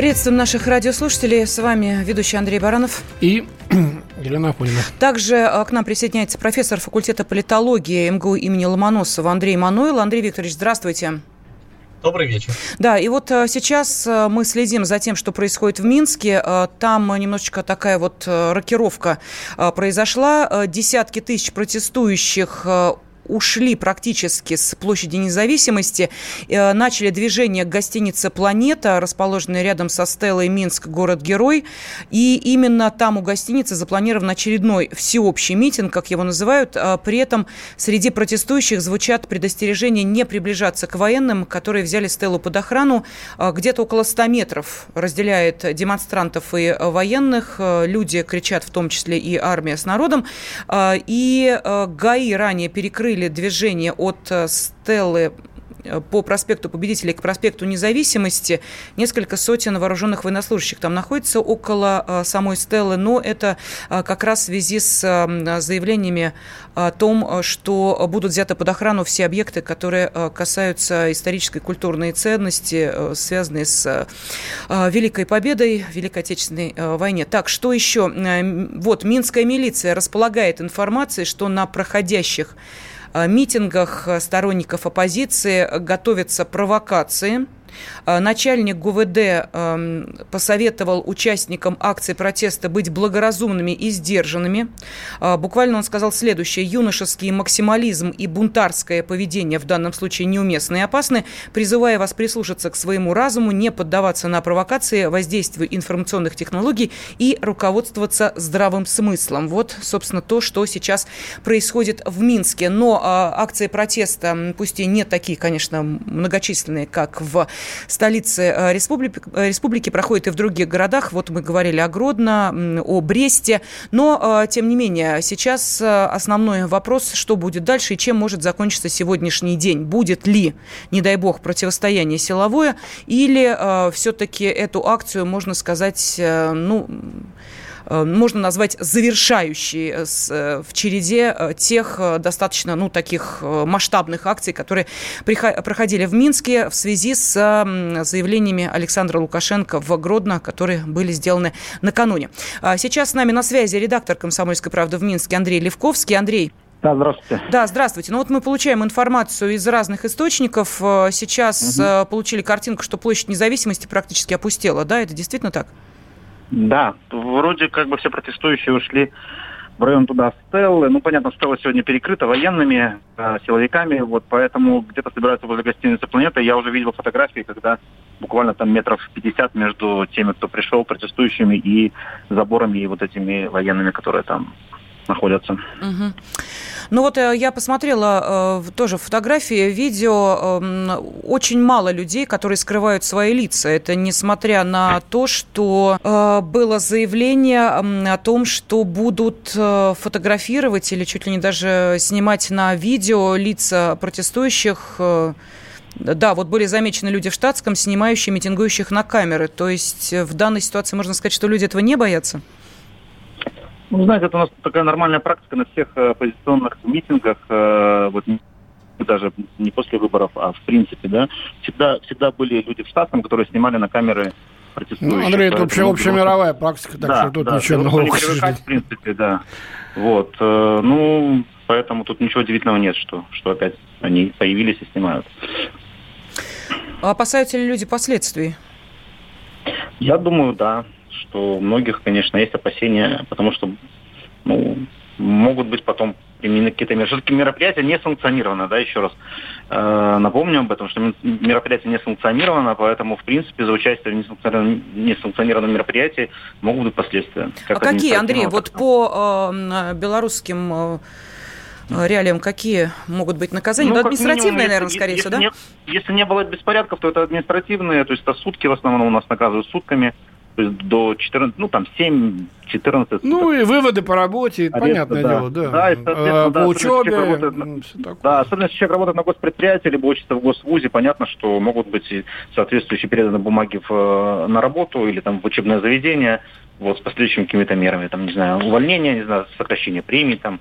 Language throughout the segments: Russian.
Приветствуем наших радиослушателей. С вами ведущий Андрей Баранов. И Елена Афонина. Также э, к нам присоединяется профессор факультета политологии МГУ имени Ломоносова Андрей Мануил. Андрей Викторович, здравствуйте. Добрый вечер. Да, и вот э, сейчас э, мы следим за тем, что происходит в Минске. Там немножечко такая вот рокировка произошла. Десятки тысяч протестующих ушли практически с площади независимости, э, начали движение к гостинице «Планета», расположенной рядом со стелой «Минск. Город-герой». И именно там у гостиницы запланирован очередной всеобщий митинг, как его называют. А при этом среди протестующих звучат предостережения не приближаться к военным, которые взяли стелу под охрану. А где-то около 100 метров разделяет демонстрантов и военных. Э, люди кричат, в том числе и армия с народом. И э, ГАИ ранее перекрыли перекрыли движение от э, Стеллы э, по проспекту Победителей к проспекту Независимости. Несколько сотен вооруженных военнослужащих там находится около э, самой Стеллы, но это как раз в связи с заявлениями о том, что будут взяты под охрану все объекты, которые касаются исторической культурной ценности, связанные с Великой Победой, Великой Отечественной войне. Так, что еще? Вот, Минская милиция располагает информацией, что на проходящих митингах сторонников оппозиции готовятся провокации – Э, начальник ГУВД эм, посоветовал участникам акции протеста быть благоразумными и сдержанными. Э, буквально он сказал следующее. Юношеский максимализм и бунтарское поведение в данном случае неуместны и опасны. Призывая вас прислушаться к своему разуму, не поддаваться на провокации, воздействию информационных технологий и руководствоваться здравым смыслом. Вот, собственно, то, что сейчас происходит в Минске. Но э, акции протеста, пусть и не такие, конечно, многочисленные, как в столице э, республики, э, республики, проходит и в других городах. Вот мы говорили о Гродно, о Бресте. Но, э, тем не менее, сейчас основной вопрос, что будет дальше и чем может закончиться сегодняшний день. Будет ли, не дай бог, противостояние силовое или все-таки эту акцию, можно сказать, ну, можно назвать завершающей э, э, в череде тех достаточно, ну, таких масштабных акций, которые проходили в Минске в связи с заявлениями Александра Лукашенко в Гродно, которые были сделаны накануне. А сейчас с нами на связи редактор «Комсомольской правды» в Минске Андрей Левковский. Андрей, да, здравствуйте. Да, здравствуйте. Ну вот мы получаем информацию из разных источников. Сейчас угу. получили картинку, что площадь независимости практически опустела. Да, это действительно так? Да, вроде как бы все протестующие ушли в район туда Стеллы. Ну, понятно, Стелла сегодня перекрыта военными, э, силовиками, вот поэтому где-то собираются возле гостиницы «Планета». Я уже видел фотографии, когда буквально там метров 50 между теми, кто пришел, протестующими, и заборами, и вот этими военными, которые там находятся. Угу. Ну вот э, я посмотрела э, тоже фотографии, видео. Э, очень мало людей, которые скрывают свои лица. Это несмотря на то, что э, было заявление о том, что будут фотографировать или чуть ли не даже снимать на видео лица протестующих. Да, вот были замечены люди в штатском, снимающие митингующих на камеры. То есть в данной ситуации можно сказать, что люди этого не боятся? Ну, знаете, это у нас такая нормальная практика на всех э, оппозиционных митингах, э, вот даже не после выборов, а в принципе, да, всегда, всегда были люди в штатском, которые снимали на камеры протестующих. Ну, Андрей, это вообще общемировая практика, так да, что тут да, ничего нового. Не привыкать, в принципе, да. Вот, э, ну, поэтому тут ничего удивительного нет, что, что опять они появились и снимают. А опасаются ли люди последствий? Я думаю, да что у многих, конечно, есть опасения, потому что ну, могут быть потом применены какие-то меры. Все-таки мероприятие не санкционировано, да, еще раз э, напомню об этом, что мероприятие не санкционировано, поэтому, в принципе, за участие в несанкционированном, несанкционированном мероприятии могут быть последствия. Как а какие, Андрей, вот по э, белорусским э, реалиям какие могут быть наказания? Ну, ну административные, минимум, наверное, скорее всего, да? Не, если не было беспорядков, то это административные, то есть это сутки в основном у нас наказывают сутками то есть до 14, ну там 7 14. Ну и выводы по работе, ареста, понятное да. дело, да. Да, и, а, по да, учебе. Работает, да, особенно если человек работает на госпредприятии, либо учится в госвузе, понятно, что могут быть соответствующие переданы бумаги в, на работу или там в учебное заведение, вот, с последующими какими-то мерами, там, не знаю, увольнение, не знаю, сокращение премий, там,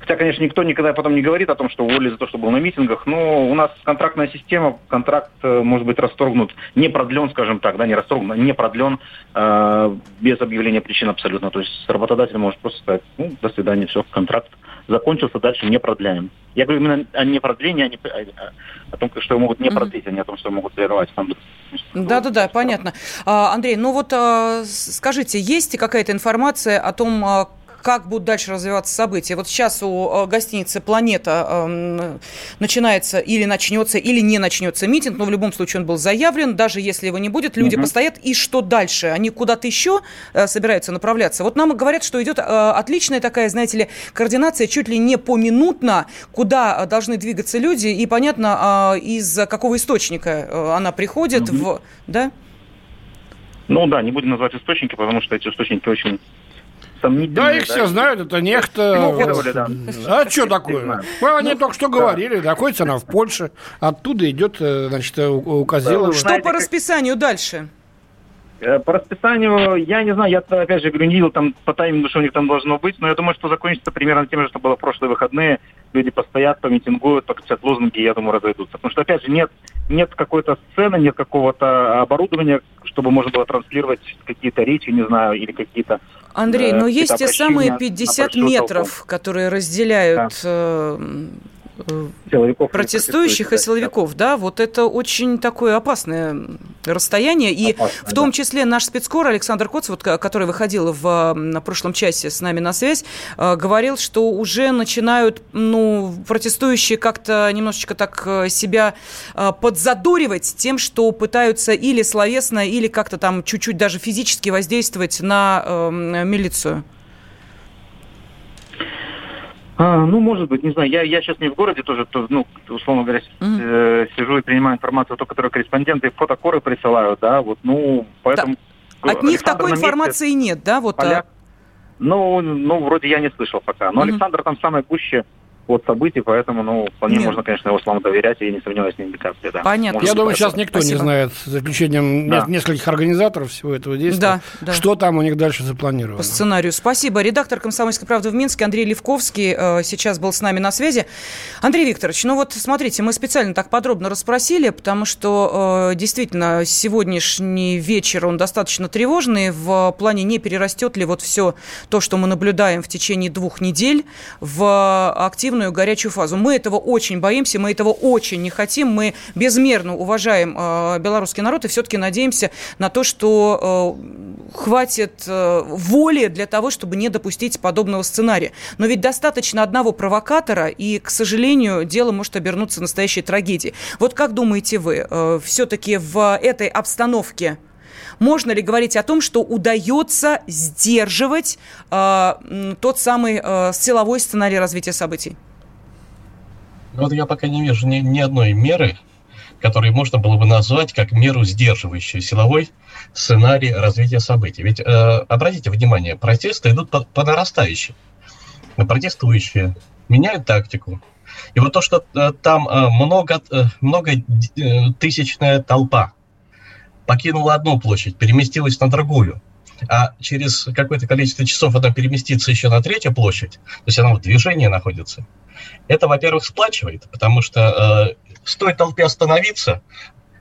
Хотя, конечно, никто никогда потом не говорит о том, что уволили за то, что был на митингах, но у нас контрактная система, контракт э, может быть расторгнут, не продлен, скажем так, да, не расторгнут, не продлен э, без объявления причин абсолютно. То есть работодатель может просто сказать, ну, до свидания, все, контракт закончился, дальше не продляем. Я говорю именно о не продлении, а не, о, о том, что могут не продлить, а не о том, что могут прервать. Да-да-да, понятно. А, Андрей, ну вот а, скажите, есть какая-то информация о том, а, как будут дальше развиваться события. Вот сейчас у э, гостиницы «Планета» эм, начинается или начнется, или не начнется митинг, но в любом случае он был заявлен. Даже если его не будет, люди угу. постоят. И что дальше? Они куда-то еще э, собираются направляться? Вот нам говорят, что идет э, отличная такая, знаете ли, координация чуть ли не поминутно, куда должны двигаться люди, и понятно, из какого источника она приходит. Угу. В... Да? Ну да, не будем называть источники, потому что эти источники очень сомнительные. Да, их да, все знают, это нехто. Ну, да. А что такое? Ну, они только что говорили, находится она в Польше, оттуда идет, э, значит, у Козелова. Что по расписанию дальше? Э, по расписанию, я не знаю, я опять же говорю, не видел там по таймингу, что у них там должно быть, но я думаю, что закончится примерно тем же, что было в прошлые выходные. Люди постоят, помитингуют, покричат лозунги, и я думаю, разойдутся. Потому что, опять же, нет, нет какой-то сцены, нет какого-то оборудования, чтобы можно было транслировать какие-то речи, не знаю, или какие-то Андрей, но есть те самые 50 метров, которые разделяют да. Силовиков протестующих и силовиков, да. да, вот это очень такое опасное расстояние, и Опасно, в том да. числе наш спецкор Александр Коц, вот, который выходил в на прошлом часе с нами на связь, э, говорил, что уже начинают, ну, протестующие как-то немножечко так э, себя э, подзадоривать тем, что пытаются или словесно, или как-то там чуть-чуть даже физически воздействовать на э, милицию. А, ну, может быть, не знаю. Я, я сейчас не в городе тоже, то, ну, условно говоря, mm-hmm. э, сижу и принимаю информацию, то, которую корреспонденты фотокоры присылают, да, вот, ну, поэтому... Да. От них такой информации нет, да, вот... Поляк, а... ну, ну, вроде я не слышал пока. Но mm-hmm. Александр там самое гуще от событий, поэтому, ну, вполне Нет. можно, конечно, его словам доверять, и я не сомневаюсь ни капли, да. Понятно. Я думаю, сейчас никто Спасибо. не знает, за исключением да. нескольких организаторов всего этого действия, да, да. что там у них дальше запланировано. По сценарию. Спасибо. Редактор «Комсомольской правды» в Минске Андрей Левковский э, сейчас был с нами на связи. Андрей Викторович, ну вот смотрите, мы специально так подробно расспросили, потому что э, действительно сегодняшний вечер, он достаточно тревожный в плане не перерастет ли вот все то, что мы наблюдаем в течение двух недель в активную активную горячую фазу. Мы этого очень боимся, мы этого очень не хотим. Мы безмерно уважаем э, белорусский народ и все-таки надеемся на то, что э, хватит э, воли для того, чтобы не допустить подобного сценария. Но ведь достаточно одного провокатора, и, к сожалению, дело может обернуться настоящей трагедией. Вот как думаете вы, э, все-таки в этой обстановке можно ли говорить о том, что удается сдерживать э, тот самый э, силовой сценарий развития событий? Ну, вот я пока не вижу ни, ни одной меры, которую можно было бы назвать как меру сдерживающую силовой сценарий развития событий. Ведь э, обратите внимание, протесты идут по, по нарастающей. Протестующие меняют тактику. И вот то, что э, там э, много, э, много э, тысячная толпа покинула одну площадь, переместилась на другую, а через какое-то количество часов она переместится еще на третью площадь, то есть она в движении находится, это, во-первых, сплачивает, потому что э, стоит толпе остановиться,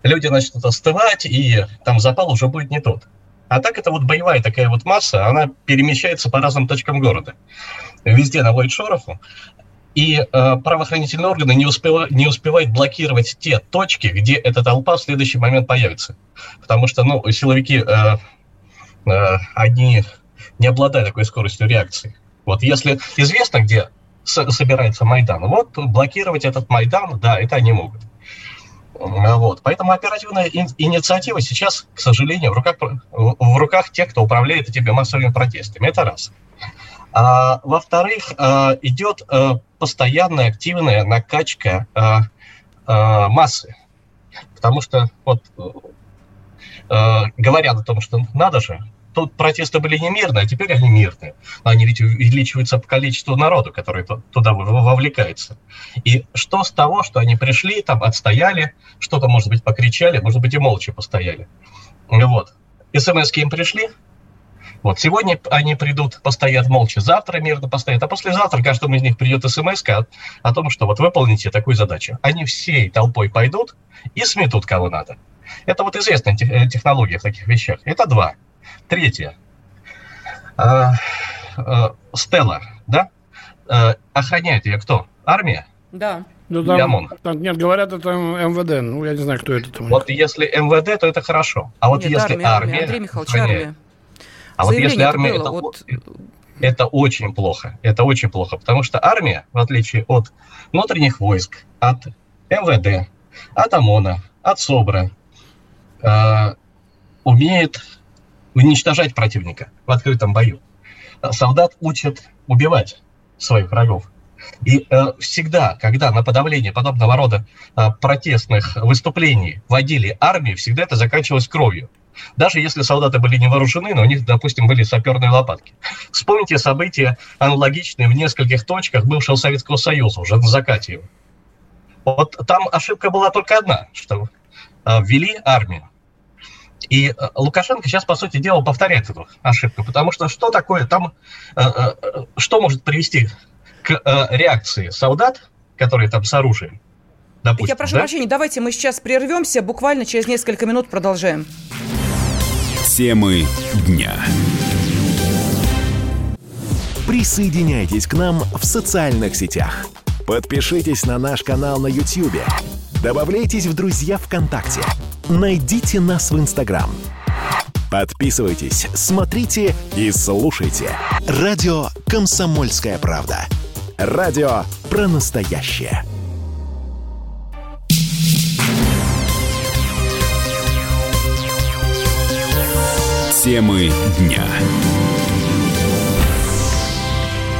люди начнут остывать, и там запал уже будет не тот. А так это вот боевая такая вот масса, она перемещается по разным точкам города. Везде наводит шороху. И э, правоохранительные органы не, успева, не успевают блокировать те точки, где эта толпа в следующий момент появится. Потому что ну, силовики, э, они не обладают такой скоростью реакции. Вот если известно, где собирается Майдан. Вот блокировать этот Майдан, да, это они могут. Вот. Поэтому оперативная инициатива сейчас, к сожалению, в руках, в руках тех, кто управляет этими массовыми протестами. Это раз. А, во-вторых, а, идет постоянная активная накачка массы. Потому что вот говорят о том, что надо же, тут протесты были не мирные, а теперь они мирные. Они ведь увеличиваются по количеству народу, который туда вовлекается. И что с того, что они пришли, там отстояли, что-то, может быть, покричали, может быть, и молча постояли. Вот. СМС им пришли, вот сегодня они придут, постоят молча, завтра мирно постоят, а послезавтра каждому из них придет смс о, о том, что вот выполните такую задачу. Они всей толпой пойдут и сметут кого надо. Это вот известная технология в таких вещах. Это два. Третье. А, а, Стелла, да? А, охраняет ее кто? Армия? Да. Ну, там, там, нет, говорят, это МВД. Ну, я не знаю, кто это. Там. Вот если МВД, то это хорошо. А вот нет, если армия... армия Андрей Михайлович, армия. А вот если армия, это, вот... это очень плохо. Это очень плохо, потому что армия, в отличие от внутренних войск, от МВД, от ОМОНа, от СОБРа, э, умеет уничтожать противника в открытом бою. Солдат учат убивать своих врагов. И э, всегда, когда на подавление подобного рода э, протестных выступлений водили армии, всегда это заканчивалось кровью. Даже если солдаты были не вооружены, но у них, допустим, были саперные лопатки. Вспомните события аналогичные в нескольких точках бывшего Советского Союза, уже на закате его. Вот там ошибка была только одна, что э, ввели армию. И э, Лукашенко сейчас, по сути дела, повторяет эту ошибку, потому что что такое там, э, э, что может привести к реакции солдат, которые там с оружием? Допустим, Я прошу да? прощения, давайте мы сейчас прервемся, буквально через несколько минут продолжаем. Темы дня. Присоединяйтесь к нам в социальных сетях. Подпишитесь на наш канал на YouTube. Добавляйтесь в друзья ВКонтакте. Найдите нас в Инстаграм. Подписывайтесь, смотрите и слушайте. Радио «Комсомольская правда». Радио про настоящее. Темы дня.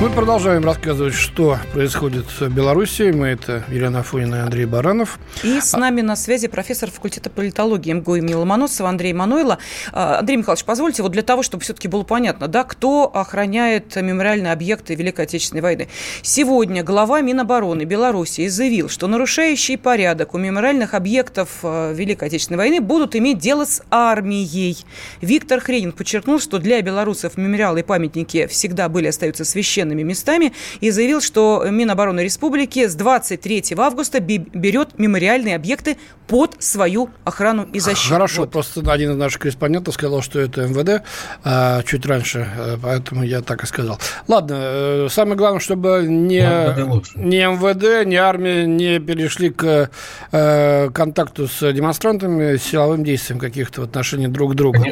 Мы продолжаем рассказывать, что происходит в Беларуси. Мы это Елена Афонина и Андрей Баранов. И с нами на связи профессор факультета политологии МГУ имени Ломоносова Андрей Мануйло. А, Андрей Михайлович, позвольте, вот для того, чтобы все-таки было понятно, да, кто охраняет мемориальные объекты Великой Отечественной войны. Сегодня глава Минобороны Беларуси заявил, что нарушающие порядок у мемориальных объектов а, Великой Отечественной войны будут иметь дело с армией. Виктор Хренин подчеркнул, что для белорусов мемориалы и памятники всегда были остаются священными священными местами и заявил, что Минобороны Республики с 23 августа берет мемориальные объекты под свою охрану и защиту. Хорошо, вот. просто один из наших корреспондентов сказал, что это МВД а, чуть раньше, э, поэтому я так и сказал. Ладно, э, самое главное, чтобы не, не МВД, не армия не перешли к э, контакту с демонстрантами, силовым действием каких-то в отношении друг к другу.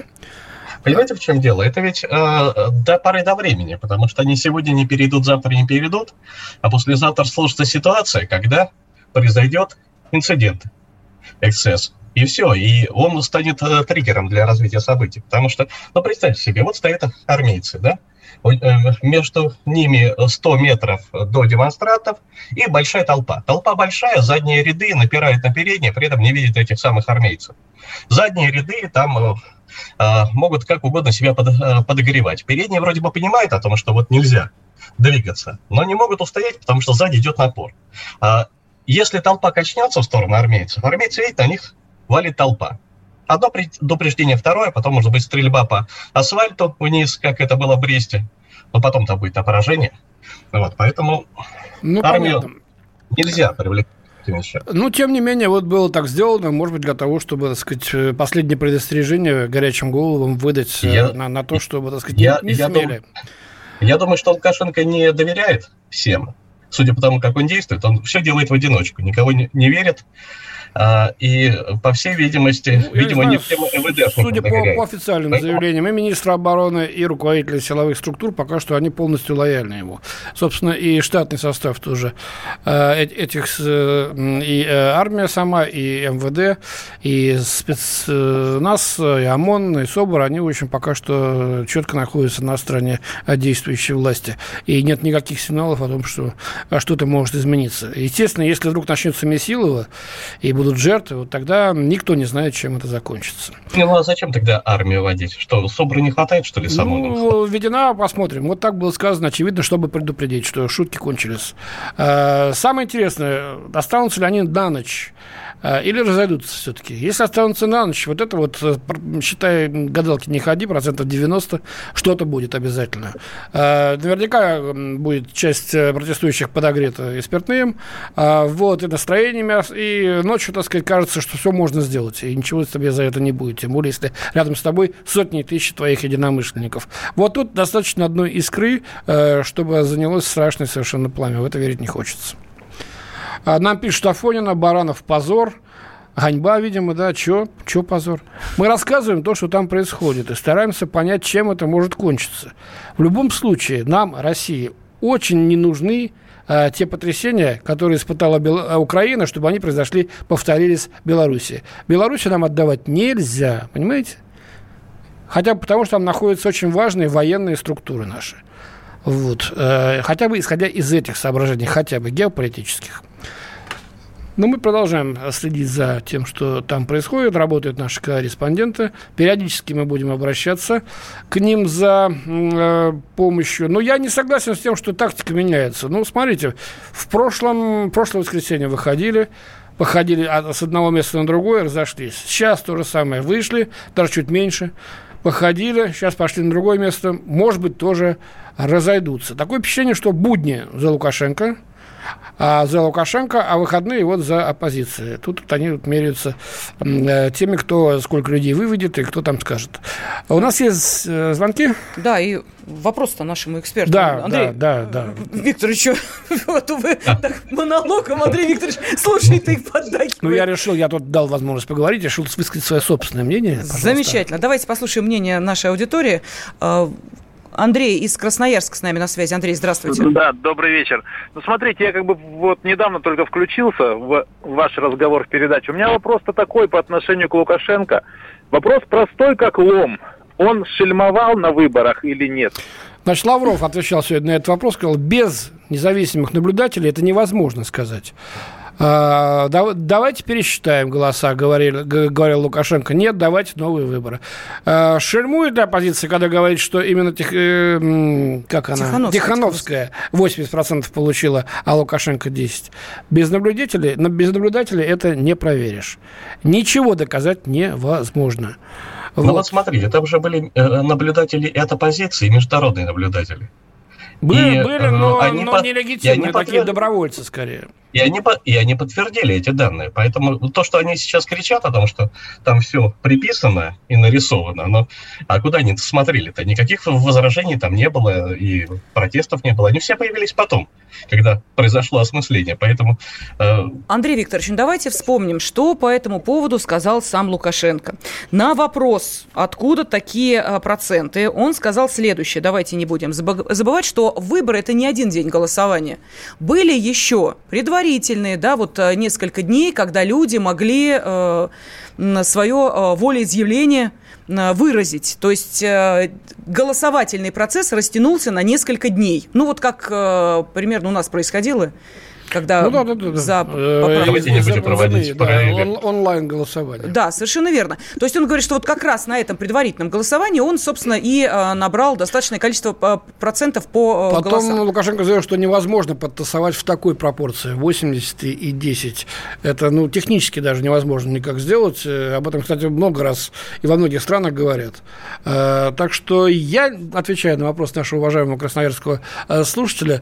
Понимаете, в чем дело? Это ведь э, до поры до времени, потому что они сегодня не перейдут, завтра не перейдут, а послезавтра сложится ситуация, когда произойдет инцидент, эксцесс. И все, и он станет э, триггером для развития событий. Потому что, ну, представьте себе, вот стоят армейцы, да, э, между ними 100 метров до демонстрантов и большая толпа. Толпа большая, задние ряды напирают на передние, при этом не видят этих самых армейцев. Задние ряды, там э, могут как угодно себя а, подогревать. Передние вроде бы понимают о том, что вот нельзя двигаться, но не могут устоять, потому что сзади идет напор. А, если толпа качнется в сторону армейцев, армейцы видят, на них валит толпа. Одно предупреждение, второе, потом может быть стрельба по асфальту вниз, как это было в Бресте, но потом-то будет поражение. Вот, поэтому ну, армию понятно. нельзя привлекать вещах. Ну, тем не менее, вот было так сделано, может быть, для того, чтобы, так сказать, э, последнее предостережение горячим головам выдать э, я, на, на то, чтобы, так сказать, я, не, не я смели. Дум, я думаю, что Лукашенко не доверяет всем. Судя по тому, как он действует, он все делает в одиночку, никого не, не верит. А, и, по всей видимости, ну, видимо, знаю, не всем МВД. Судя по, по официальным Поэтому... заявлениям и министра обороны, и руководителя силовых структур, пока что они полностью лояльны ему. Собственно, и штатный состав тоже а, этих, и э, армия сама, и МВД, и спецназ, и ОМОН, и СОБР, они очень пока что четко находятся на стороне действующей власти. И нет никаких сигналов о том, что что-то может измениться. Естественно, если вдруг начнется Месилово и будут жертвы, вот тогда никто не знает, чем это закончится. Ну, а зачем тогда армию водить? Что, СОБРа не хватает, что ли, самому? Ну, введена, посмотрим. Вот так было сказано, очевидно, чтобы предупредить, что шутки кончились. А, самое интересное, останутся ли они на ночь? А, или разойдутся все-таки. Если останутся на ночь, вот это вот, э, считай, гадалки не ходи, процентов 90, что-то будет обязательно. А, наверняка будет часть э, протестующих подогрета и спиртным, вот, и настроениями, и ночью, так сказать, кажется, что все можно сделать, и ничего тебе за это не будет, тем более, если рядом с тобой сотни тысяч твоих единомышленников. Вот тут достаточно одной искры, э, чтобы занялось страшное совершенно пламя. В это верить не хочется. А нам пишет Афонина, Баранов позор. Ганьба, видимо, да, чё, чё позор? Мы рассказываем то, что там происходит, и стараемся понять, чем это может кончиться. В любом случае, нам, России, очень не нужны э, те потрясения, которые испытала. Э, Украина, чтобы они произошли, повторились в Беларуси. Беларуси нам отдавать нельзя, понимаете? Хотя бы потому, что там находятся очень важные военные структуры наши. Вот. Э, хотя бы исходя из этих соображений, хотя бы геополитических. Но мы продолжаем следить за тем, что там происходит. Работают наши корреспонденты. Периодически мы будем обращаться к ним за э, помощью. Но я не согласен с тем, что тактика меняется. Ну, смотрите, в прошлом, прошлое воскресенье выходили, походили с одного места на другое, разошлись. Сейчас то же самое. Вышли, даже чуть меньше, походили, сейчас пошли на другое место. Может быть, тоже разойдутся. Такое впечатление, что будни за Лукашенко – а за Лукашенко, а выходные вот за оппозицией. Тут вот они вот меряются э, теми, кто сколько людей выведет и кто там скажет. У нас есть э, звонки? Да, и вопрос-то нашему эксперту. Да, Андрей, да, да, да. Викторович, вот вы так монологом, Андрей Викторович, слушай, ты поддакивай. Ну, я решил, я тут дал возможность поговорить, решил высказать свое собственное мнение. Пожалуйста. Замечательно. Давайте послушаем мнение нашей аудитории. Андрей из Красноярска с нами на связи. Андрей, здравствуйте. Да, добрый вечер. Ну, смотрите, я как бы вот недавно только включился в ваш разговор в передаче. У меня вопрос-то такой по отношению к Лукашенко. Вопрос простой, как лом. Он шельмовал на выборах или нет? Значит, Лавров отвечал сегодня на этот вопрос, сказал, без независимых наблюдателей это невозможно сказать. А, давайте пересчитаем голоса, говорил, говорил Лукашенко. Нет, давайте новые выборы. А, шельмует ли оппозиция, когда говорит, что именно тех, э, как она? Тихановская, Тихановская 80% получила, а Лукашенко 10%. Без наблюдателей, без наблюдателей это не проверишь. Ничего доказать невозможно. Ну вот. вот смотрите, там же были э, наблюдатели и от оппозиции, и международные наблюдатели. Были, и, были э, но, они но по... нелегитимные, такие добровольцы скорее. И они, и они подтвердили эти данные. Поэтому то, что они сейчас кричат о том, что там все приписано и нарисовано, но а куда они смотрели-то? Никаких возражений там не было, и протестов не было. Они все появились потом, когда произошло осмысление. Поэтому... Э... Андрей Викторович, ну давайте вспомним, что по этому поводу сказал сам Лукашенко. На вопрос, откуда такие э, проценты, он сказал следующее. Давайте не будем забывать, что выборы – это не один день голосования. Были еще предварительные да, вот э, несколько дней, когда люди могли э, свое э, волеизъявление э, выразить. То есть э, голосовательный процесс растянулся на несколько дней. Ну, вот как примерно у нас происходило когда ну, да, да, да, за э, Давайте не будем проводить да, он, онлайн голосование. Да, совершенно верно. То есть он говорит, что вот как раз на этом предварительном голосовании он, собственно, и э, набрал достаточное количество э, процентов по Потом голосам. Лукашенко заявил, что невозможно подтасовать в такой пропорции 80 и 10. Это ну, технически даже невозможно никак сделать. Об этом, кстати, много раз и во многих странах говорят. Так что я, отвечаю на вопрос нашего уважаемого красноярского слушателя,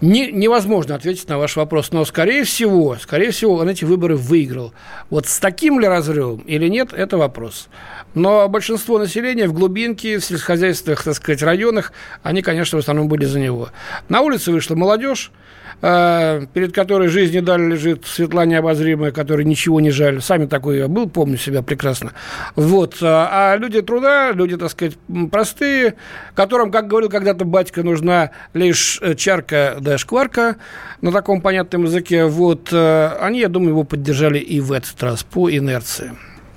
не, невозможно ответить на ваш вопрос, но, скорее всего, скорее всего, он эти выборы выиграл. Вот с таким ли разрывом или нет, это вопрос. Но большинство населения в глубинке, в сельскохозяйственных, так сказать, районах, они, конечно, в основном были за него. На улице вышла молодежь, перед которой жизни дали лежит Светлане обозримая, которой ничего не жаль. Сами такой я был, помню себя прекрасно. Вот. А, а люди труда, люди, так сказать, простые, которым, как говорил когда-то батька, нужна лишь э, чарка да шкварка на таком понятном языке. Вот. Э, они, я думаю, его поддержали и в этот раз по инерции.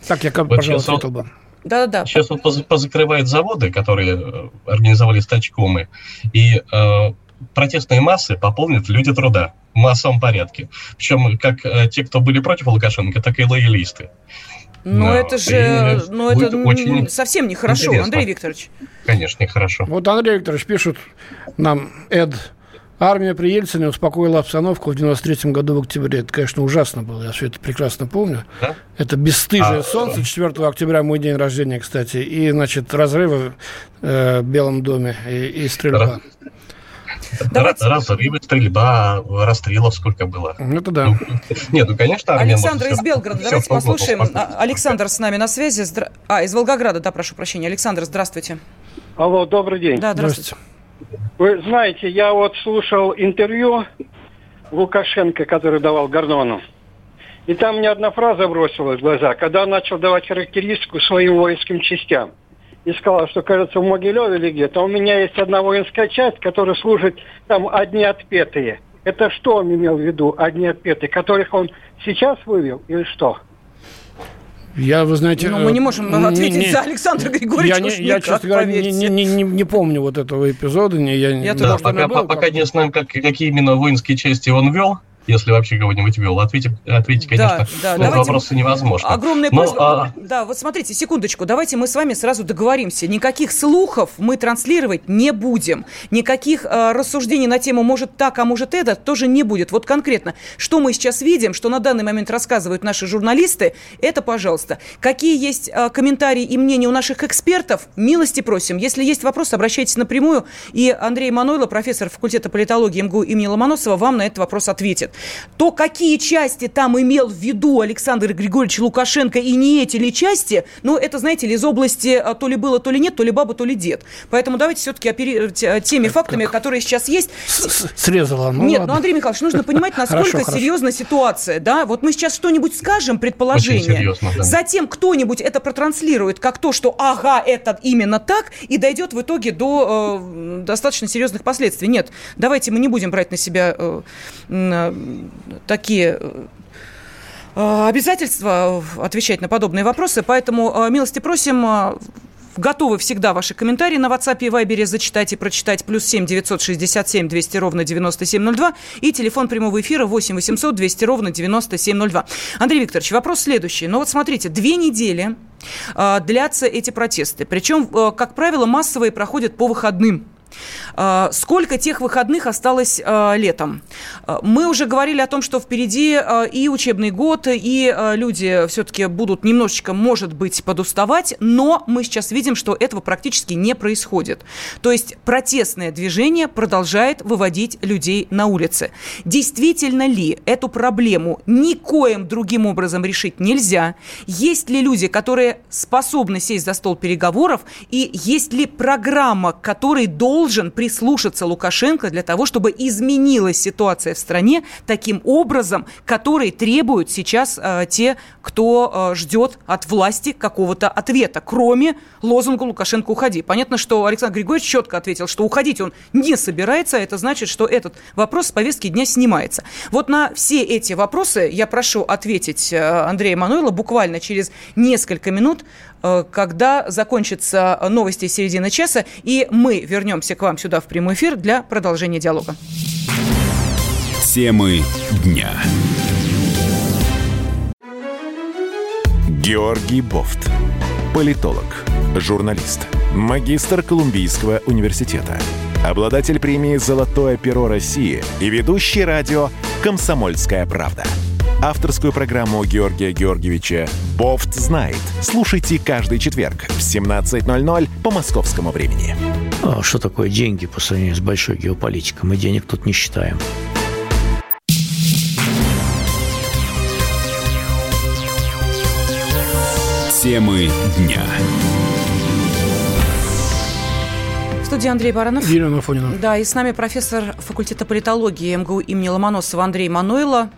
Так я, вот пожалуй, ответил бы. Да-да-да. Сейчас вот позакрывает заводы, которые организовали стачкомы, и протестные массы пополнят люди труда в массовом порядке. Причем как э, те, кто были против Лукашенко, так и лоялисты. Но ну, это же, ну это очень совсем нехорошо, интересно. Андрей Викторович. Конечно, нехорошо. Вот Андрей Викторович пишет нам, Эд, Армия при Ельцине успокоила обстановку в 93 году в октябре. Это, конечно, ужасно было, я все это прекрасно помню. Да? Это бесстыжее а, солнце, 4 октября мой день рождения, кстати, и, значит, разрывы э, в Белом доме и, и стрельба. Давайте... Разрывы, стрельба, расстрелов сколько было. Ну, это да. Ну, нет, ну, конечно, Александр из Белгорода, давайте послушаем. Александр с нами на связи. А, из Волгограда, да, прошу прощения. Александр, здравствуйте. Алло, добрый день. Да, здравствуйте. Вы знаете, я вот слушал интервью Лукашенко, который давал Гордону. И там мне одна фраза бросилась в глаза, когда он начал давать характеристику своим воинским частям. И сказал, что, кажется, в Могилеве или где-то у меня есть одна воинская часть, которая служит там одни отпетые. Это что он имел в виду, одни отпетые, которых он сейчас вывел или что? Я, вы знаете... Ну, мы не можем э, ответить не, за Александра Григорьевича. Я, не, я честно говоря, не, не, не, не помню вот этого эпизода. Не, я, я да, пока, был, пока не знаем, как, какие именно воинские части он вел если вообще кого-нибудь вел. Ответить, ответить конечно, да, да. вопросы невозможно. Огромная Но, просьба. А... Да, вот смотрите, секундочку, давайте мы с вами сразу договоримся. Никаких слухов мы транслировать не будем. Никаких э, рассуждений на тему «может так, а может это» тоже не будет. Вот конкретно, что мы сейчас видим, что на данный момент рассказывают наши журналисты, это, пожалуйста. Какие есть э, комментарии и мнения у наших экспертов, милости просим. Если есть вопрос, обращайтесь напрямую, и Андрей Манойло, профессор факультета политологии МГУ имени Ломоносова, вам на этот вопрос ответит то какие части там имел в виду Александр Григорьевич Лукашенко и не эти ли части, ну, это, знаете ли, из области а, то ли было, то ли нет, то ли баба, то ли дед. Поэтому давайте все-таки оперировать а, теми фактами, которые сейчас есть. Срезала. Ну, нет, ну, Андрей Михайлович, нужно понимать, насколько хорошо, серьезна ситуация, да? Вот мы сейчас что-нибудь скажем, предположение. Серьезно, да. Затем кто-нибудь это протранслирует как то, что ага, это именно так, и дойдет в итоге до э, достаточно серьезных последствий. Нет, давайте мы не будем брать на себя э, такие э, обязательства отвечать на подобные вопросы. Поэтому э, милости просим э, Готовы всегда ваши комментарии на WhatsApp и Viber зачитать и прочитать. Плюс 7 967 200 ровно 9702. И телефон прямого эфира 8 800 200 ровно 9702. Андрей Викторович, вопрос следующий. Ну вот смотрите, две недели длятся эти протесты. Причем, как правило, массовые проходят по выходным. А, сколько тех выходных осталось а, летом? А, мы уже говорили о том, что впереди и учебный год, и люди все-таки будут немножечко, может быть, подуставать, но мы сейчас видим, что этого практически не происходит. То есть протестное движение продолжает выводить людей на улицы. Действительно ли эту проблему никоим другим образом решить нельзя? Есть ли люди, которые способны сесть за стол переговоров, и есть ли программа, которой должен прислушаться Лукашенко для того, чтобы изменилась ситуация в стране таким образом, который требуют сейчас э, те, кто э, ждет от власти какого-то ответа, кроме лозунга «Лукашенко, уходи». Понятно, что Александр Григорьевич четко ответил, что уходить он не собирается, это значит, что этот вопрос с повестки дня снимается. Вот на все эти вопросы я прошу ответить э, Андрея Мануила буквально через несколько минут. Э, когда закончатся новости середины часа, и мы вернемся к вам сюда в прямой эфир для продолжения диалога. Темы дня. Георгий Бофт. Политолог, журналист, магистр Колумбийского университета, обладатель премии «Золотое перо России» и ведущий радио «Комсомольская правда» авторскую программу Георгия Георгиевича «Бофт знает». Слушайте каждый четверг в 17.00 по московскому времени. А что такое деньги по сравнению с большой геополитикой? Мы денег тут не считаем. Темы дня. В студии Андрей Баранов. Елена Афонина. Да, и с нами профессор факультета политологии МГУ имени Ломоносова Андрей Мануйло.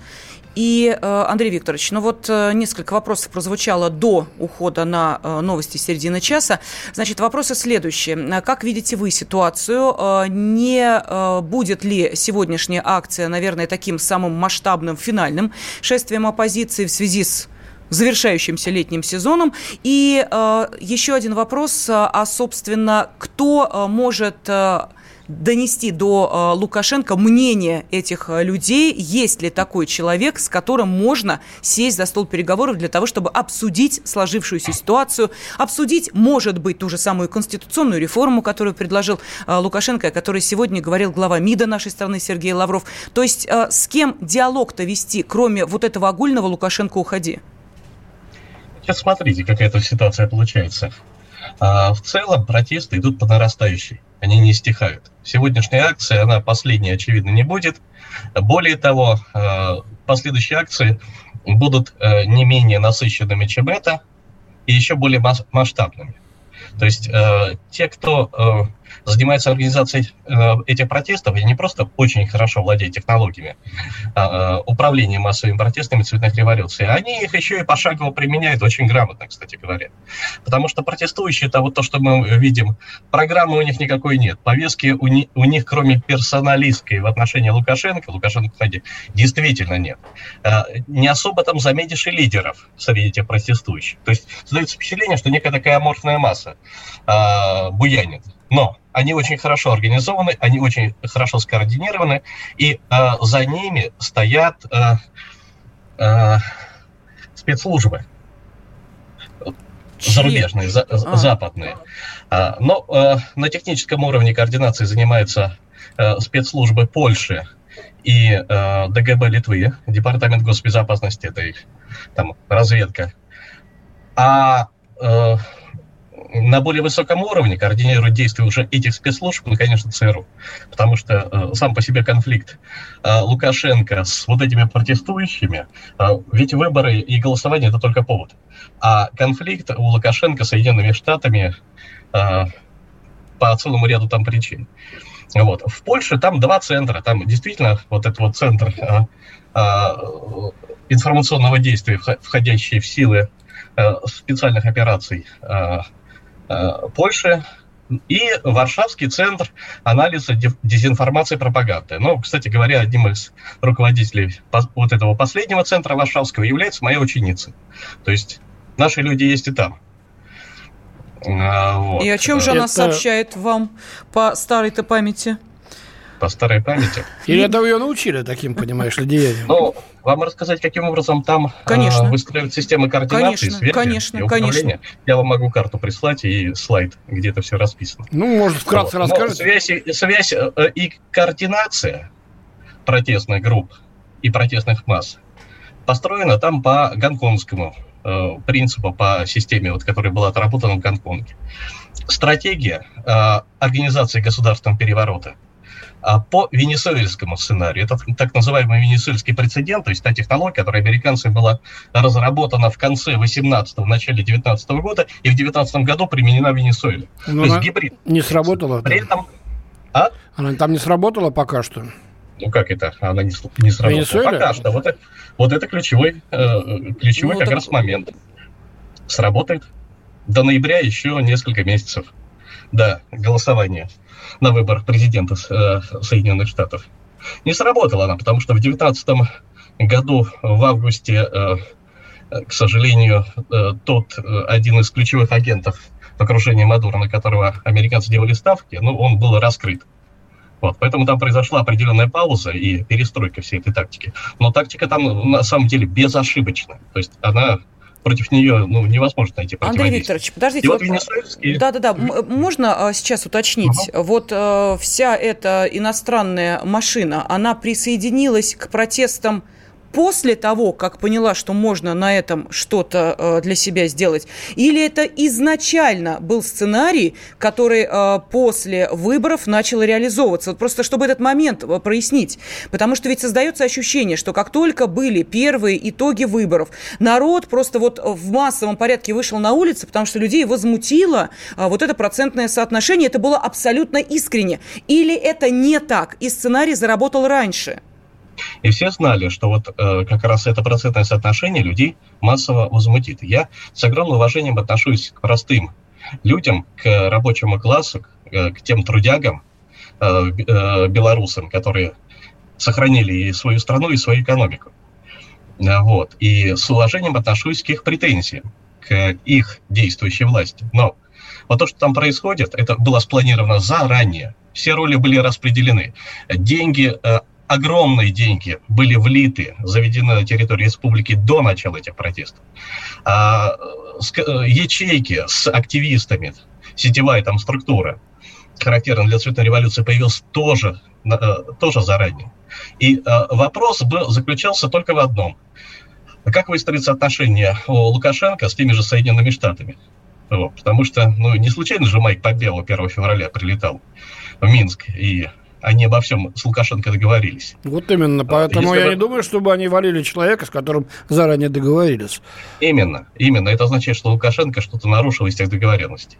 И, э, Андрей Викторович, ну вот э, несколько вопросов прозвучало до ухода на э, новости середины часа. Значит, вопросы следующие. Как видите вы ситуацию? Не будет ли сегодняшняя акция, наверное, таким самым масштабным финальным шествием оппозиции в связи с завершающимся летним сезоном. И э, еще один вопрос, а, собственно, кто может донести до Лукашенко мнение этих людей, есть ли такой человек, с которым можно сесть за стол переговоров для того, чтобы обсудить сложившуюся ситуацию, обсудить, может быть, ту же самую конституционную реформу, которую предложил Лукашенко, о которой сегодня говорил глава МИДа нашей страны Сергей Лавров. То есть с кем диалог-то вести, кроме вот этого огульного Лукашенко уходи? Сейчас смотрите, какая эта ситуация получается. А, в целом протесты идут по нарастающей, они не стихают. Сегодняшняя акция, она последней, очевидно, не будет. Более того, а, последующие акции будут а, не менее насыщенными, чем это, и еще более масштабными. То есть те, кто занимается организацией э, этих протестов и не просто очень хорошо владеет технологиями а, э, управления массовыми протестами цветных революций, они их еще и пошагово применяют очень грамотно, кстати говоря. Потому что протестующие, это вот то, что мы видим, программы у них никакой нет, повестки у, ни, у них, кроме персоналистской в отношении Лукашенко, Лукашенко, кстати, действительно нет. Э, не особо там заметишь и лидеров среди этих протестующих. То есть создается впечатление, что некая такая аморфная масса буянит. Но они очень хорошо организованы, они очень хорошо скоординированы, и э, за ними стоят э, э, спецслужбы зарубежные, за, а. западные. А, но э, на техническом уровне координации занимаются э, спецслужбы Польши и э, ДГБ Литвы, Департамент госбезопасности, это их там разведка. А э, на более высоком уровне координирует действия уже этих спецслужб, ну, конечно, ЦРУ. Потому что э, сам по себе конфликт э, Лукашенко с вот этими протестующими, э, ведь выборы и голосование – это только повод. А конфликт у Лукашенко с Соединенными Штатами э, по целому ряду там причин. Вот. В Польше там два центра. Там действительно вот этот вот центр э, э, информационного действия, входящий в силы э, специальных операций Э, Польши и Варшавский центр анализа дезинформации и пропаганды. Ну, кстати говоря, одним из руководителей вот этого последнего центра Варшавского является моя ученица. То есть наши люди есть и там. А, вот. И о чем же Это... она сообщает вам по старой-то памяти? По старой памяти. Или это ее научили таким, понимаешь ли, деянием? Ну, вам рассказать, каким образом там конечно. Э, выстраивают системы координации, конечно, связи конечно, и управления. Конечно. Я вам могу карту прислать и слайд, где это все расписано. Ну, может, вкратце вот. расскажете? связь, связь э, и координация протестных групп и протестных масс построена там по гонконгскому э, принципу, по системе, вот, которая была отработана в Гонконге. Стратегия э, организации государственного переворота – а, по венесуэльскому сценарию. Это так называемый венесуэльский прецедент, то есть та технология, которая американцами была разработана в конце 18-го, начале 19 -го года и в 19 году применена в Венесуэле. Но то есть гибрид. Не сработала? При этом... А? Она там не сработала пока что? Ну как это? Она не, не сработала. Венесуэле? Пока что. Вот это, вот это ключевой, э, ключевой ну, как так... раз момент. Сработает. До ноября еще несколько месяцев. Да, голосование на выбор президента э, Соединенных Штатов. Не сработала она, потому что в 2019 году, в августе, э, к сожалению, э, тот один из ключевых агентов в окружении Мадура, на которого американцы делали ставки, ну, он был раскрыт. Вот, поэтому там произошла определенная пауза и перестройка всей этой тактики. Но тактика там на самом деле безошибочна. То есть она против нее ну, невозможно найти Андрей Викторович, подождите. Вот, вот Да-да-да, можно а, сейчас уточнить. Ага. Вот вся эта иностранная машина, она присоединилась к протестам после того, как поняла, что можно на этом что-то э, для себя сделать? Или это изначально был сценарий, который э, после выборов начал реализовываться? Вот просто чтобы этот момент э, прояснить. Потому что ведь создается ощущение, что как только были первые итоги выборов, народ просто вот в массовом порядке вышел на улицы, потому что людей возмутило вот это процентное соотношение. Это было абсолютно искренне. Или это не так, и сценарий заработал раньше? И все знали, что вот э, как раз это процентное соотношение людей массово возмутит. Я с огромным уважением отношусь к простым людям, к рабочему классу, к, э, к тем трудягам, э, э, белорусам, которые сохранили и свою страну, и свою экономику. Э, вот. И с уважением отношусь к их претензиям, к их действующей власти. Но Вот то, что там происходит, это было спланировано заранее. Все роли были распределены. Деньги, э, огромные деньги были влиты, заведены на территории республики до начала этих протестов. А, ячейки с активистами, сетевая там структура, характерная для цветной революции, появилась тоже, тоже заранее. И вопрос был, заключался только в одном – как выстроится отношения Лукашенко с теми же Соединенными Штатами? Вот, потому что, ну, не случайно же Майк Помпео 1 февраля прилетал в Минск, и они обо всем с Лукашенко договорились. Вот именно, поэтому Если я бы... не думаю, чтобы они валили человека, с которым заранее договорились. Именно, именно. Это означает, что Лукашенко что-то нарушил из тех договоренностей.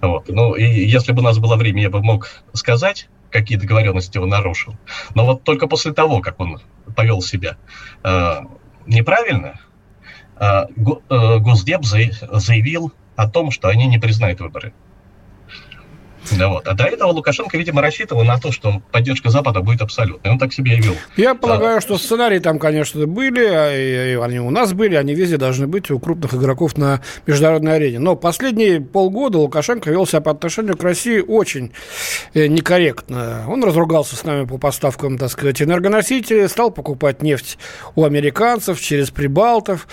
Вот. Ну, и если бы у нас было время, я бы мог сказать, какие договоренности он нарушил. Но вот только после того, как он повел себя э, неправильно, а, э, Госдеп заявил о том, что они не признают выборы. Да, вот. А до этого Лукашенко, видимо, рассчитывал на то, что поддержка Запада будет абсолютной. Он так себя и вел. Я полагаю, а, что сценарии там, конечно, были, а и они у нас были, они везде должны быть у крупных игроков на международной арене. Но последние полгода Лукашенко вел себя по отношению к России очень э, некорректно. Он разругался с нами по поставкам, так сказать, энергоносителей, стал покупать нефть у американцев через прибалтов,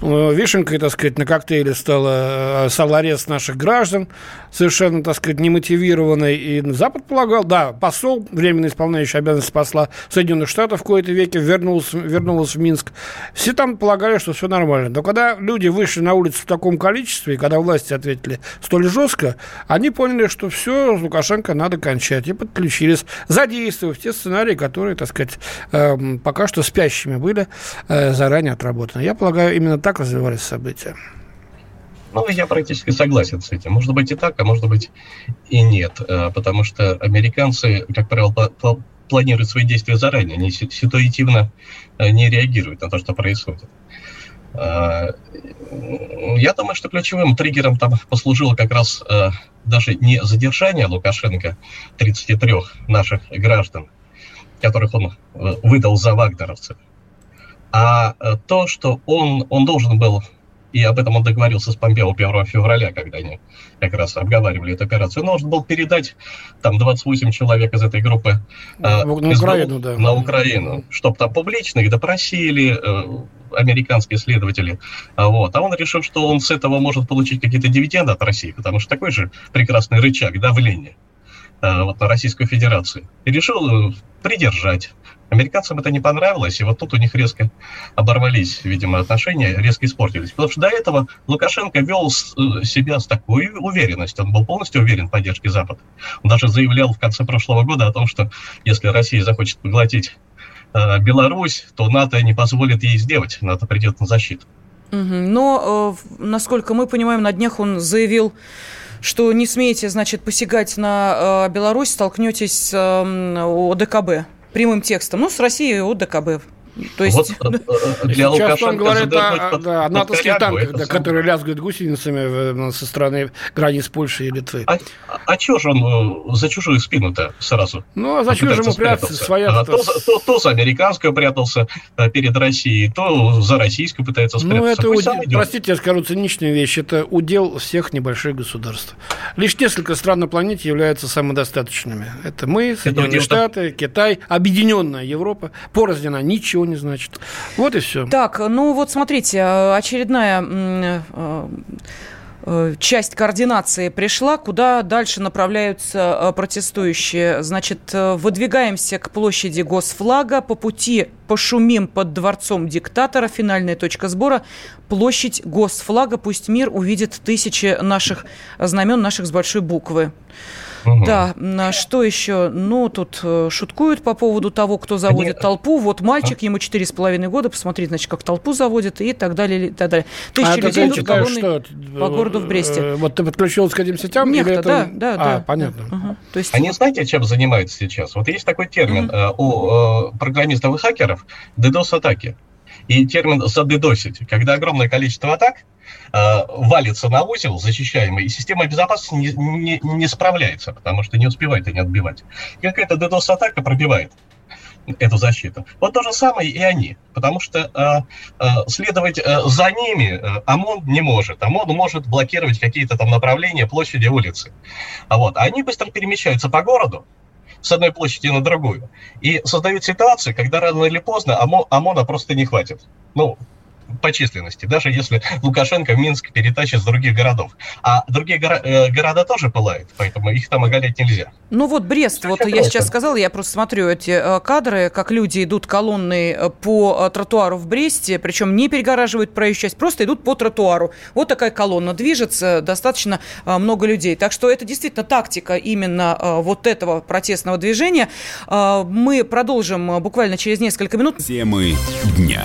вишенкой, так сказать, на коктейле стала, э, стал арест наших граждан, совершенно, так сказать, немотивированный. И Запад полагал, да, посол, временно исполняющий обязанности посла Соединенных Штатов в кои-то веке вернулся, вернулся в Минск. Все там полагали, что все нормально. Но когда люди вышли на улицу в таком количестве, и когда власти ответили столь жестко, они поняли, что все, Лукашенко надо кончать. И подключились, задействовав те сценарии, которые, так сказать, эм, пока что спящими были, э, заранее отработаны. Я полагаю, именно так так развивались события? Ну, я практически согласен с этим. Может быть и так, а может быть и нет. Э, потому что американцы, как правило, планируют свои действия заранее. Они ситуативно э, не реагируют на то, что происходит. Э, я думаю, что ключевым триггером там послужило как раз даже не задержание Лукашенко 33 наших граждан, которых он выдал за вагнеровцев, а э, то, что он, он должен был, и об этом он договорился с Помпео 1 февраля, когда они как раз обговаривали эту операцию, он должен был передать там 28 человек из этой группы э, на, Украину, да. на Украину, чтобы там публично их допросили, э, американские следователи. А вот. А он решил, что он с этого может получить какие-то дивиденды от России, потому что такой же прекрасный рычаг давления э, вот, на Российскую Федерацию. И решил придержать Американцам это не понравилось, и вот тут у них резко оборвались, видимо, отношения, резко испортились. Потому что до этого Лукашенко вел э, себя с такой уверенностью, он был полностью уверен в поддержке Запада. Он даже заявлял в конце прошлого года о том, что если Россия захочет поглотить э, Беларусь, то НАТО не позволит ей сделать, НАТО придет на защиту. Но, э, насколько мы понимаем, на днях он заявил, что не смеете, значит, посягать на Беларусь, столкнетесь с ОДКБ прямым текстом. Ну, с Россией ОДКБ то есть... Вот, э, э, для Сейчас он говорит о, да, о натовских танках, да, которые лязгают гусеницами э, со стороны границ Польши и Литвы. А, а чего же он за чужую спину-то сразу? Ну, а зачем же ему прятаться? Своя а, то, то, то за американскую прятался перед Россией, то за российскую пытается спрятаться. Ну, это, уд... простите, я скажу циничную вещь, это удел всех небольших государств. Лишь несколько стран на планете являются самодостаточными. Это мы, Соединенные Штаты, Китай, объединенная Европа, порознена ничего ничего не значит. Вот и все. Так, ну вот смотрите, э, очередная э, э, часть координации пришла, куда дальше направляются протестующие. Значит, выдвигаемся к площади Госфлага, по пути пошумим под дворцом диктатора, финальная точка сбора, площадь Госфлага, пусть мир увидит тысячи наших знамен, наших с большой буквы. Угу. Да, что еще? Ну, тут э, шуткуют по поводу того, кто заводит Они... толпу. Вот мальчик, а? ему четыре с половиной года, посмотри, значит, как толпу заводит и так далее, и так далее. Тысячи а людей идут колонной что? по городу в Бресте. Э, вот ты подключился к этим сетям? Нехто, это... да, да, а, да. понятно. Угу. То есть... Они знаете, чем занимаются сейчас? Вот есть такой термин угу. у программистов и хакеров – DDoS-атаки. И термин «задедосить», когда огромное количество атак – Э, валится на узел защищаемый, и система безопасности не, не, не справляется, потому что не успевает и не отбивать. Какая-то DDoS-атака пробивает эту защиту. Вот то же самое и они, потому что э, э, следовать э, за ними э, ОМОН не может. ОМОН может блокировать какие-то там направления, площади, улицы. А вот а они быстро перемещаются по городу, с одной площади на другую. И создают ситуацию, когда рано или поздно ОМО, ОМОНа просто не хватит. Ну, по численности, даже если Лукашенко в Минск перетащит с других городов. А другие горо- э, города тоже пылают, поэтому их там оголять нельзя. Ну вот Брест, вот я сейчас сказала, я просто смотрю эти э, кадры, как люди идут колонной э, по тротуару в Бресте, причем не перегораживают проезжую часть, просто идут по тротуару. Вот такая колонна движется, достаточно много людей. Так что это действительно тактика именно вот этого протестного движения. Мы продолжим буквально через несколько минут. Темы дня.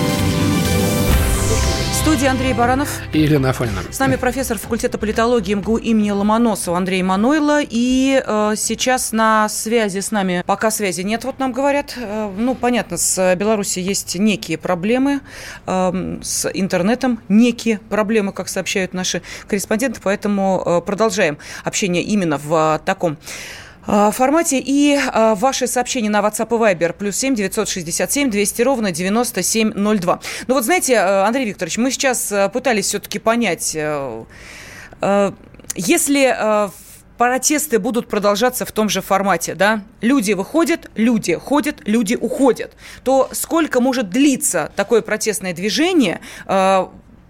студии Андрей Баранов. И Елена Афонина. С нами профессор факультета политологии МГУ имени Ломоносова Андрей Манойла. И э, сейчас на связи с нами, пока связи нет, вот нам говорят, э, ну, понятно, с Беларусью есть некие проблемы, э, с интернетом некие проблемы, как сообщают наши корреспонденты, поэтому э, продолжаем общение именно в э, таком формате. И а, ваши сообщения на WhatsApp и Viber. Плюс семь девятьсот шестьдесят семь двести ровно девяносто семь ноль два. Ну вот знаете, а, Андрей Викторович, мы сейчас пытались все-таки понять, если протесты будут продолжаться в том же формате, да, люди выходят, люди ходят, люди уходят, то сколько может длиться такое протестное движение,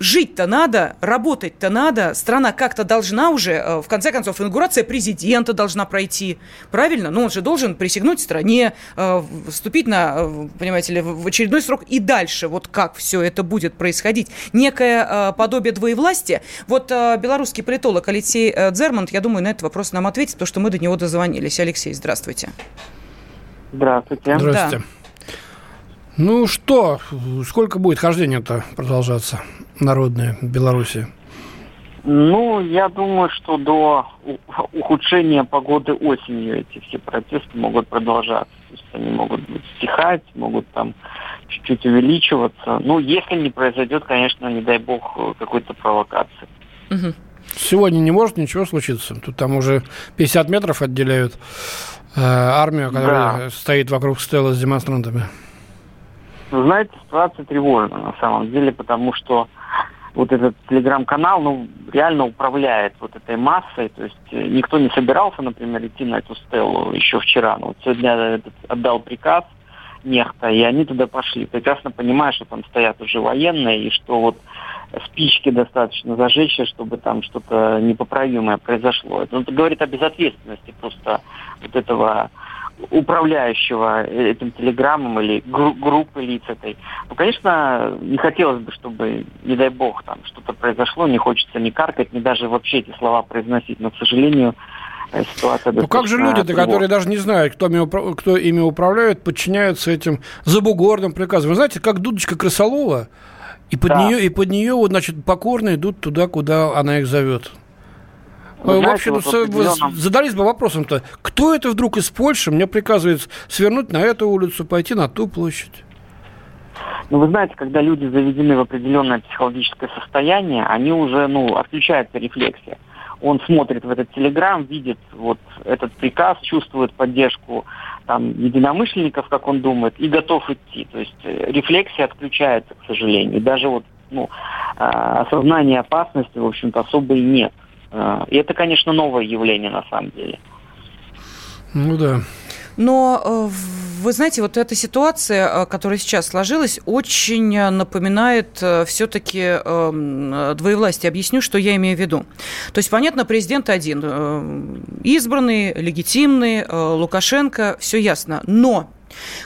жить-то надо, работать-то надо, страна как-то должна уже, э, в конце концов, инаугурация президента должна пройти, правильно? Ну, он же должен присягнуть стране, э, вступить на, э, понимаете ли, в очередной срок и дальше, вот как все это будет происходить. Некое подобие двоевластия. Вот белорусский политолог Алексей Дзермонт, я думаю, на этот вопрос нам ответит, потому что мы до него дозвонились. Алексей, здравствуйте. Здравствуйте. Здравствуйте. Да. Ну что, сколько будет хождение-то продолжаться? народные в Беларуси? Ну, я думаю, что до ухудшения погоды осенью эти все протесты могут продолжаться. То есть они могут быть стихать, могут там чуть-чуть увеличиваться. Ну, если не произойдет, конечно, не дай бог, какой-то провокации. Угу. Сегодня не может ничего случиться. Тут там уже 50 метров отделяют э, армию, которая да. стоит вокруг стела с демонстрантами. Знаете, ситуация тревожна на самом деле, потому что вот этот телеграм-канал, ну, реально управляет вот этой массой. То есть э, никто не собирался, например, идти на эту стелу еще вчера. Но вот сегодня отдал приказ нехта, и они туда пошли. Прекрасно понимая, что там стоят уже военные, и что вот спички достаточно зажечь, чтобы там что-то непоправимое произошло. Это, это говорит о безответственности просто вот этого управляющего этим телеграммом или гру- группы лиц этой. Ну, конечно, не хотелось бы, чтобы, не дай бог, там что-то произошло, не хочется ни каркать, ни даже вообще эти слова произносить, но, к сожалению, э, ситуация Ну как же люди-то, которые даже не знают, кто ими, кто ими управляет, подчиняются этим забугорным приказам? Вы знаете, как дудочка крысолова, и под, да. нее, и под нее, вот, значит, покорно идут туда, куда она их зовет. Вы ну, Вообще, вот определенном... задались бы вопросом-то, кто это вдруг из Польши мне приказывает свернуть на эту улицу, пойти на ту площадь? Ну, вы знаете, когда люди заведены в определенное психологическое состояние, они уже, ну, отключается рефлексия. Он смотрит в этот телеграм, видит вот этот приказ, чувствует поддержку там единомышленников, как он думает, и готов идти. То есть э, рефлексия отключается, к сожалению. Даже вот ну, а, осознания опасности, в общем-то, особо и нет. А, и это, конечно, новое явление на самом деле. Ну да. Но э, вы знаете, вот эта ситуация, э, которая сейчас сложилась, очень напоминает э, все-таки эм, двоевластие. Объясню, что я имею в виду. То есть, понятно, президент один. Избранный, легитимный, Лукашенко, все ясно. Но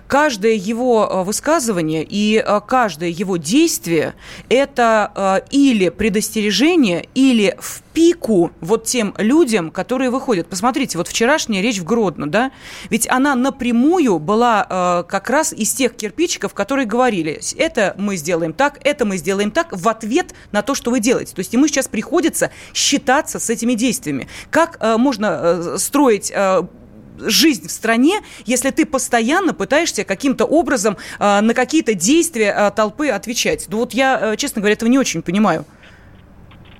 Каждое его э, высказывание и э, каждое его действие – это э, или предостережение, или в пику вот тем людям, которые выходят. Посмотрите, вот вчерашняя речь в Гродно, да, ведь она напрямую была как раз из тех кирпичиков, которые говорили, это мы сделаем так, это мы сделаем так, в ответ на то, что вы делаете. То есть ему сейчас приходится считаться с этими действиями. Как можно строить жизнь в стране, если ты постоянно пытаешься каким-то образом э, на какие-то действия э, толпы отвечать. Ну вот я, э, честно говоря, этого не очень понимаю.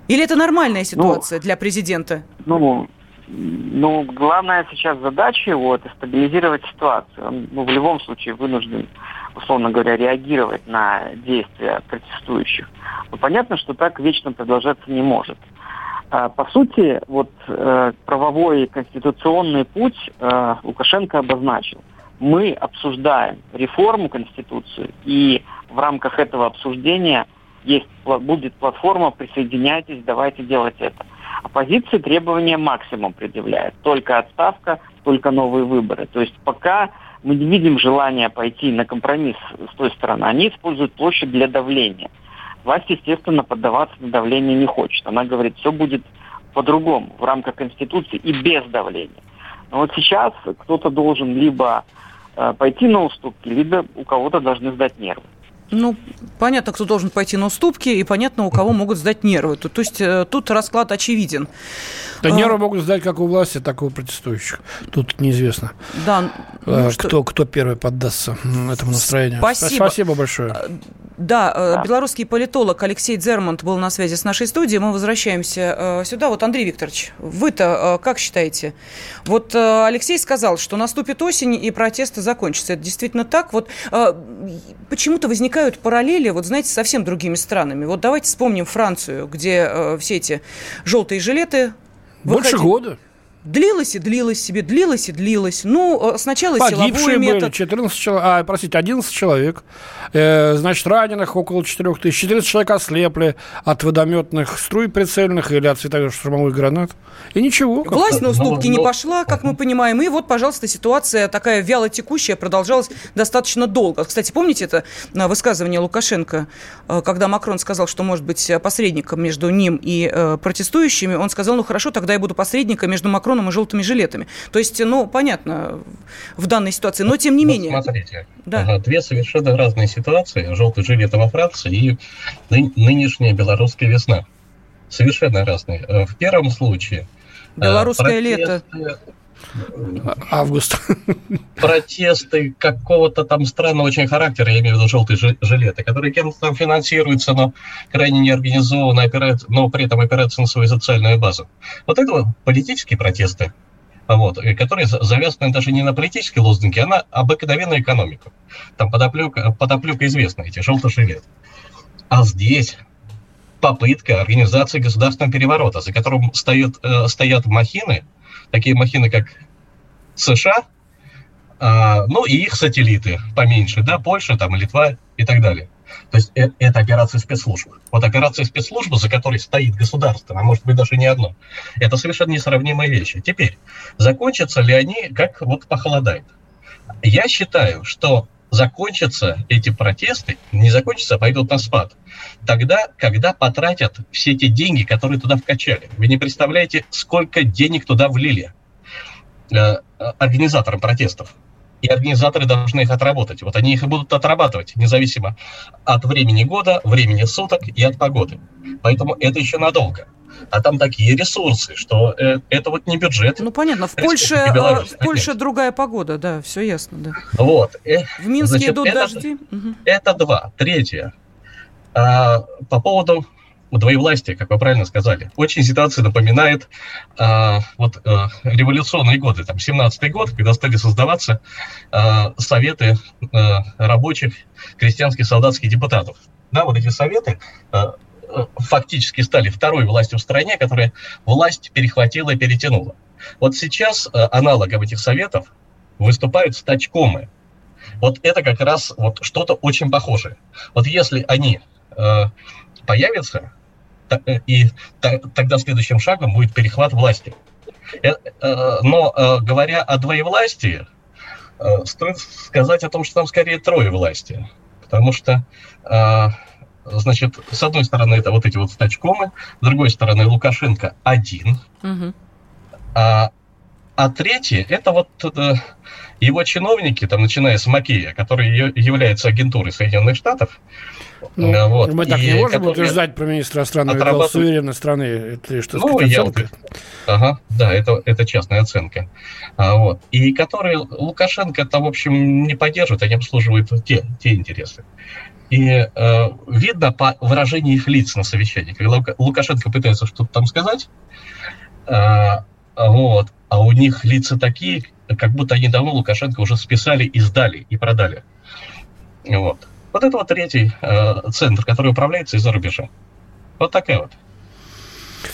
Или это нормальная ну, ситуация ну, для президента? Ну, ну, главная сейчас задача его – это стабилизировать ситуацию. Он ну, в любом случае вынужден, условно говоря, реагировать на действия протестующих. Но понятно, что так вечно продолжаться не может. А, по сути, вот э, правовой конституционный путь э, Лукашенко обозначил. Мы обсуждаем реформу Конституции, и в рамках этого обсуждения есть, будет платформа «Присоединяйтесь, давайте делать это». Оппозиция требования максимум предъявляет. Только отставка, только новые выборы. То есть пока мы не видим желания пойти на компромисс с той стороны, они используют площадь для давления – Власть, естественно, поддаваться на давление не хочет. Она говорит, все будет по-другому, в рамках Конституции и без давления. Но вот сейчас кто-то должен либо э, пойти на уступки, либо у кого-то должны сдать нервы. Ну, понятно, кто должен пойти на уступки, и понятно, у кого могут сдать нервы. То, то есть э, тут расклад очевиден. Да, нервы а... могут сдать как у власти, так и у протестующих. Тут неизвестно, да, ну, а, кто, что... кто первый поддастся этому настроению. Спасибо. Спасибо большое. А, да, э, да, белорусский политолог Алексей Дзермонт был на связи с нашей студией. Мы возвращаемся сюда. Вот, Андрей Викторович, вы-то как считаете? Вот Алексей сказал, что наступит осень и протесты закончатся. Это действительно так? Вот почему-то возникают параллели, вот знаете, совсем другими странами. Вот давайте вспомним Францию, где э, все эти желтые жилеты... Больше года. Длилось и длилось себе, длилось и длилось. Ну, э, сначала Погибшие силовой метод. были, 14 человек, а, простите, 11 человек. Э, значит, раненых около 4 тысяч. 14 человек ослепли от водометных струй прицельных или от световых гранат. И ничего. Власть на уступки не пошла, как мы понимаем. И вот, пожалуйста, ситуация такая вяло текущая продолжалась достаточно долго. Кстати, помните это э, высказывание Лукашенко, э, когда Макрон сказал, что может быть посредником между ним и протестующими? Он сказал, ну хорошо, тогда я буду посредником между Макроном Макроном и желтыми жилетами. То есть, ну, понятно в данной ситуации, но тем не вот менее. Смотрите, да. две совершенно разные ситуации. Желтый жилет во Франции и ны- нынешняя белорусская весна. Совершенно разные. Э, в первом случае... Э, Белорусское лето август. Протесты какого-то там странного очень характера, я имею в виду желтые жилеты, которые кем-то там финансируются, но крайне неорганизованно, но при этом опираются на свою социальную базу. Вот это вот политические протесты, вот, которые завязаны даже не на политические лозунги, а на обыкновенную экономику. Там подоплека, подоплека известна, эти желтые жилеты. А здесь попытка организации государственного переворота, за которым стоят, э, стоят махины, такие махины, как США, а, ну и их сателлиты поменьше, да, Польша, там, Литва и так далее. То есть это, это операция спецслужб. Вот операция спецслужбы, за которой стоит государство, а может быть даже не одно, это совершенно несравнимые вещи. Теперь, закончатся ли они, как вот похолодает? Я считаю, что закончатся эти протесты, не закончатся, а пойдут на спад. Тогда, когда потратят все эти деньги, которые туда вкачали. Вы не представляете, сколько денег туда влили э, организаторам протестов. И организаторы должны их отработать. Вот они их и будут отрабатывать, независимо от времени года, времени суток и от погоды. Поэтому это еще надолго а там такие ресурсы, что э, это вот не бюджет. Ну понятно, в Польше, э, в Польше другая погода, да, все ясно, да. Вот. Э, в Минске значит, идут это, дожди. Это два. Третье. А, по поводу двоевластия, как вы правильно сказали. Очень ситуация напоминает а, вот а, революционные годы, там 17-й год, когда стали создаваться а, советы а, рабочих, крестьянских, солдатских депутатов. Да, вот эти советы фактически стали второй властью в стране, которая власть перехватила и перетянула. Вот сейчас э, аналогом этих советов выступают стачкомы. Вот это как раз вот что-то очень похожее. Вот если они э, появятся, э, и тогда следующим шагом будет перехват власти. Э, но говоря о двоевластии, стоит сказать о том, что там скорее трое власти. Потому что, значит, с одной стороны это вот эти вот стачкомы, с другой стороны Лукашенко один, Мгм. а, а третье это вот э, его чиновники, там, начиная с Макея, который является агентурой Соединенных Штатов. Ну, э, вот, мы так и не можем утверждать про министра иностранных дел отрабатывают- суверенной страны. Это что, Ну, сказать, я оценка? вот- Ага, да, это, это частная оценка. А, вот. И которые Лукашенко-то, в общем, не поддерживает, они обслуживают те, те интересы. И э, видно по выражению их лиц на совещании, когда Лука- Лукашенко пытается что-то там сказать, э, вот, а у них лица такие, как будто они давно Лукашенко уже списали и сдали, и продали. Вот. Вот это вот третий э, центр, который управляется из-за рубежа. Вот такая вот.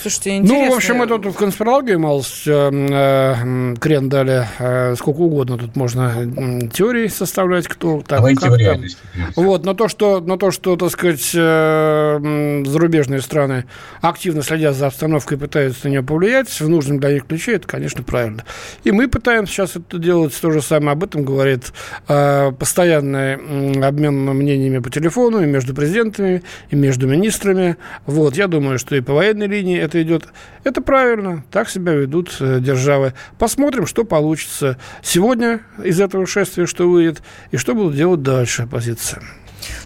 Слушайте, интересно. Ну, в общем, мы тут в конспирологию малость э, э, крен дали. э, сколько угодно тут можно м, теории составлять, кто там, Давайте как в там. реальность. Вот, но то, что, но то, что, так сказать, э, зарубежные страны активно следят за обстановкой и пытаются на нее повлиять в нужном для них ключе, это, конечно, правильно. И мы пытаемся сейчас это делать, то же самое об этом говорит э, постоянный м, обмен мнениями по телефону и между президентами, и между министрами. Вот, я думаю, что и по военной линии это идет. Это правильно, так себя ведут э, державы. Посмотрим, что получится сегодня из этого шествия, что выйдет, и что будут делать дальше оппозиция.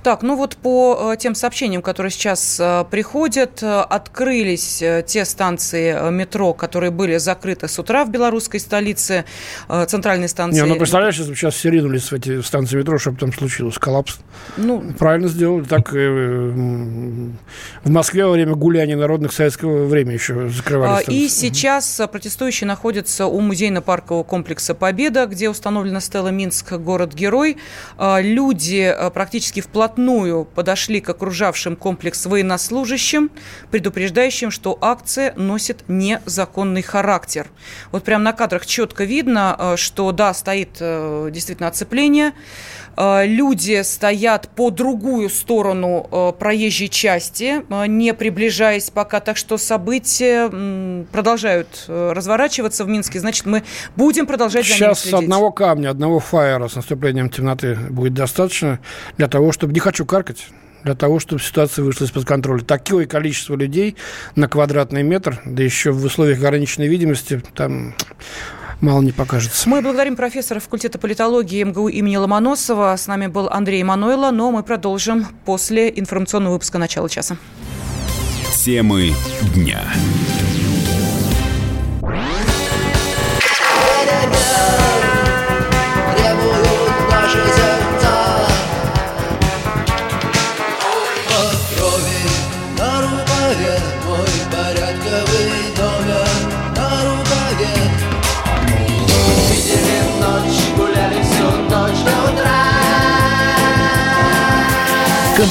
Так, ну вот по э, тем сообщениям, которые сейчас э, приходят, э, открылись те станции метро, которые были закрыты с утра в белорусской столице, центральной станции. Не, ну представляешь, если бы сейчас все ринулись в эти станции метро, чтобы там случилось коллапс. Ну, Правильно сделали. Так в Москве во время гуляния народных советского времени еще закрывали А, станции. И сейчас протестующие находятся у музейно-паркового комплекса «Победа», где установлена стела «Минск. Город-герой». А, Люди практически вплотную подошли к окружавшим комплекс военнослужащим, предупреждающим, что акция носит незаконный характер. Вот прямо на кадрах четко видно, а, что да, стоит э, действительно оцепление, Э, Люди стоят по другую сторону э, проезжей части, э, не приближаясь пока. Так что события продолжают э, разворачиваться в Минске. Значит, мы будем продолжать за ними Сейчас одного камня, одного фаера с наступлением темноты будет достаточно для того, чтобы... Не хочу каркать для того, чтобы ситуация вышла из-под контроля. Такое количество людей на квадратный метр, да еще в условиях ограниченной видимости, там мало не покажется. Мы благодарим профессора факультета политологии МГУ имени Ломоносова. С нами был Андрей Мануйло, но мы продолжим после информационного выпуска начала часа. Темы дня.